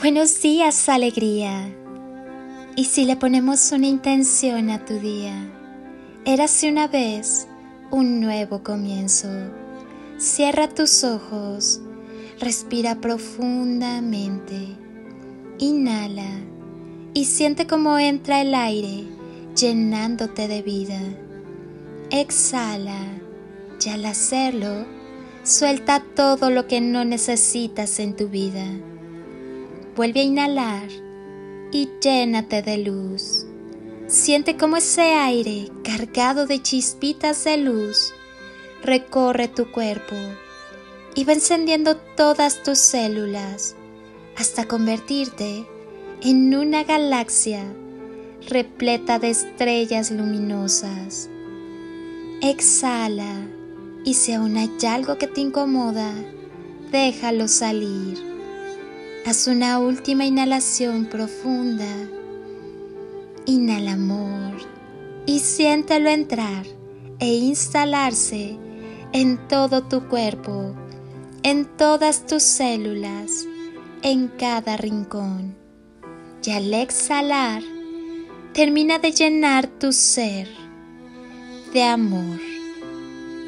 Buenos días, alegría. Y si le ponemos una intención a tu día, érase una vez un nuevo comienzo. Cierra tus ojos, respira profundamente, inhala y siente cómo entra el aire llenándote de vida. Exhala y al hacerlo, suelta todo lo que no necesitas en tu vida. Vuelve a inhalar y llénate de luz. Siente cómo ese aire cargado de chispitas de luz recorre tu cuerpo y va encendiendo todas tus células hasta convertirte en una galaxia repleta de estrellas luminosas. Exhala y si aún hay algo que te incomoda, déjalo salir. Haz una última inhalación profunda. Inhala amor y siéntelo entrar e instalarse en todo tu cuerpo, en todas tus células, en cada rincón. Y al exhalar, termina de llenar tu ser de amor.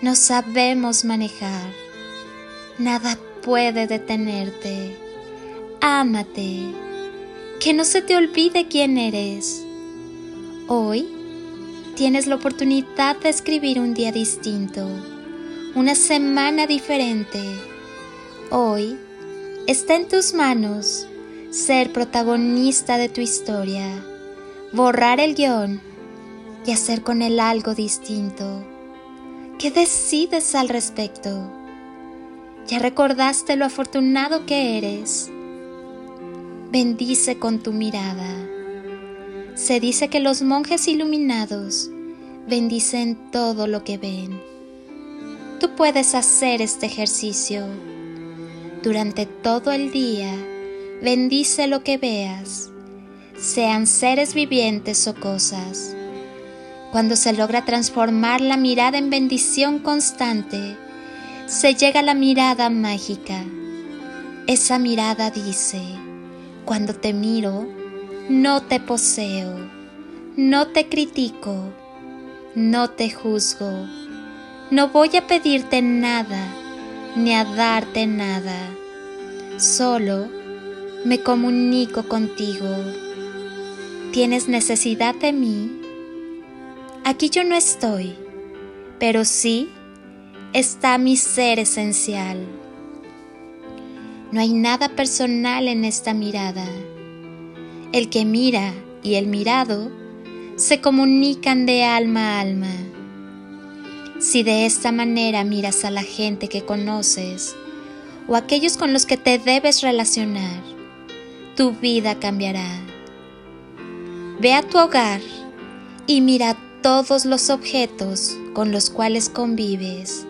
no sabemos manejar. Nada puede detenerte. Ámate, que no se te olvide quién eres. Hoy tienes la oportunidad de escribir un día distinto, una semana diferente. Hoy está en tus manos ser protagonista de tu historia, borrar el guion y hacer con él algo distinto. ¿Qué decides al respecto? ¿Ya recordaste lo afortunado que eres? Bendice con tu mirada. Se dice que los monjes iluminados bendicen todo lo que ven. Tú puedes hacer este ejercicio. Durante todo el día, bendice lo que veas, sean seres vivientes o cosas. Cuando se logra transformar la mirada en bendición constante, se llega a la mirada mágica. Esa mirada dice, cuando te miro, no te poseo, no te critico, no te juzgo, no voy a pedirte nada, ni a darte nada, solo me comunico contigo. ¿Tienes necesidad de mí? Aquí yo no estoy, pero sí está mi ser esencial. No hay nada personal en esta mirada. El que mira y el mirado se comunican de alma a alma. Si de esta manera miras a la gente que conoces o aquellos con los que te debes relacionar, tu vida cambiará. Ve a tu hogar y mira todos los objetos con los cuales convives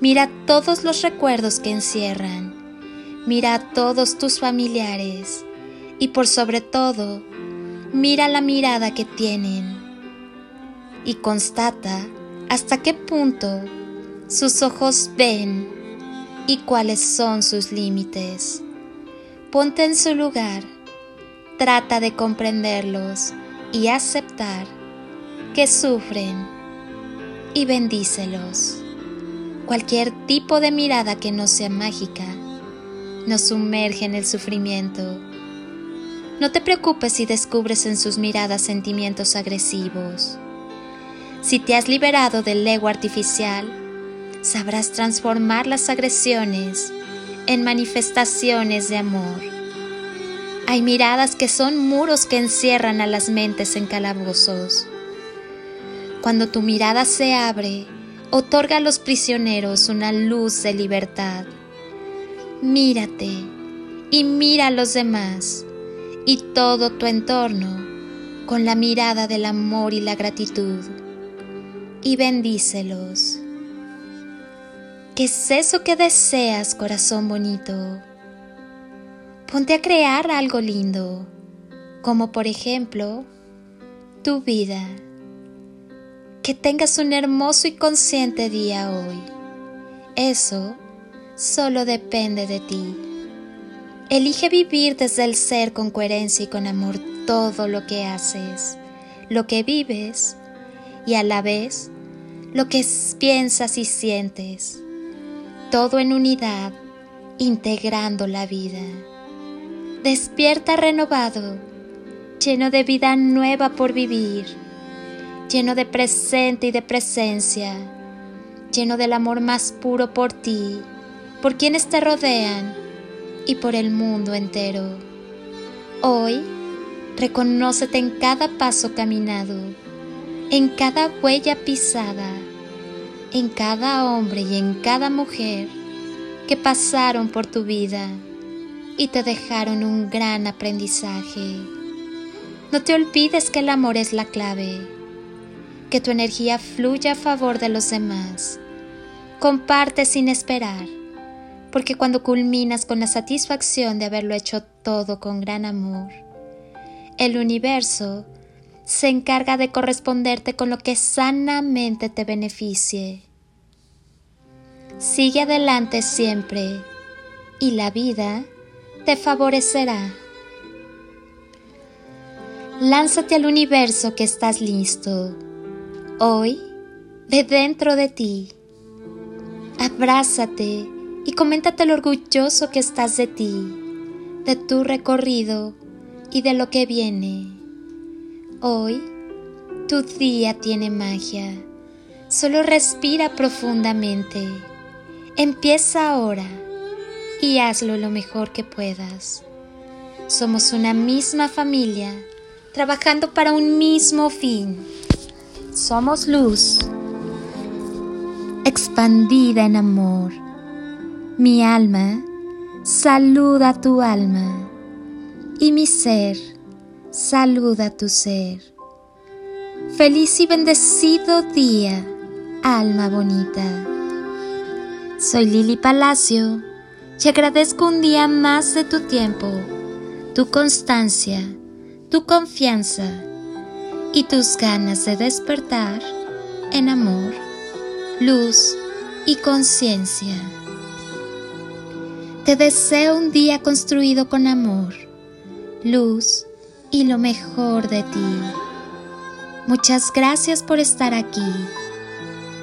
Mira todos los recuerdos que encierran. Mira a todos tus familiares. Y por sobre todo, mira la mirada que tienen. Y constata hasta qué punto sus ojos ven y cuáles son sus límites. Ponte en su lugar. Trata de comprenderlos y aceptar que sufren y bendícelos. Cualquier tipo de mirada que no sea mágica nos sumerge en el sufrimiento. No te preocupes si descubres en sus miradas sentimientos agresivos. Si te has liberado del ego artificial, sabrás transformar las agresiones en manifestaciones de amor. Hay miradas que son muros que encierran a las mentes en calabozos. Cuando tu mirada se abre, otorga a los prisioneros una luz de libertad. Mírate y mira a los demás y todo tu entorno con la mirada del amor y la gratitud y bendícelos. ¿Qué es eso que deseas, corazón bonito? Ponte a crear algo lindo, como por ejemplo tu vida. Que tengas un hermoso y consciente día hoy. Eso solo depende de ti. Elige vivir desde el ser con coherencia y con amor todo lo que haces, lo que vives y a la vez lo que piensas y sientes todo en unidad, integrando la vida. Despierta renovado, lleno de vida nueva por vivir, lleno de presente y de presencia, lleno del amor más puro por ti, por quienes te rodean y por el mundo entero. Hoy, reconócete en cada paso caminado, en cada huella pisada, en cada hombre y en cada mujer que pasaron por tu vida y te dejaron un gran aprendizaje. No te olvides que el amor es la clave, que tu energía fluya a favor de los demás. Comparte sin esperar, porque cuando culminas con la satisfacción de haberlo hecho todo con gran amor, el universo se encarga de corresponderte con lo que sanamente te beneficie. Sigue adelante siempre y la vida te favorecerá. Lánzate al universo que estás listo. Hoy, ve dentro de ti. Abrázate y coméntate lo orgulloso que estás de ti, de tu recorrido y de lo que viene. Hoy, tu día tiene magia. Solo respira profundamente. Empieza ahora y hazlo lo mejor que puedas. Somos una misma familia, trabajando para un mismo fin. Somos luz, expandida en amor. Mi alma saluda a tu alma y mi ser saluda tu ser. Feliz y bendecido día, alma bonita. Soy Lili Palacio y agradezco un día más de tu tiempo, tu constancia, tu confianza y tus ganas de despertar en amor, luz y conciencia. Te deseo un día construido con amor, luz y lo mejor de ti. Muchas gracias por estar aquí.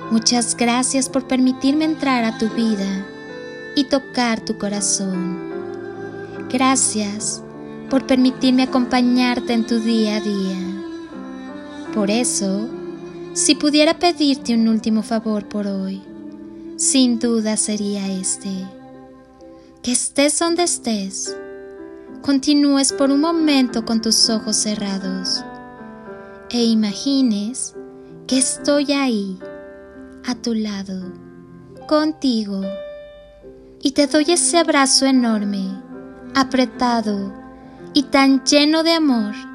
Muchas gracias por permitirme entrar a tu vida y tocar tu corazón. Gracias por permitirme acompañarte en tu día a día. Por eso, si pudiera pedirte un último favor por hoy, sin duda sería este. Que estés donde estés continúes por un momento con tus ojos cerrados e imagines que estoy ahí, a tu lado, contigo, y te doy ese abrazo enorme, apretado y tan lleno de amor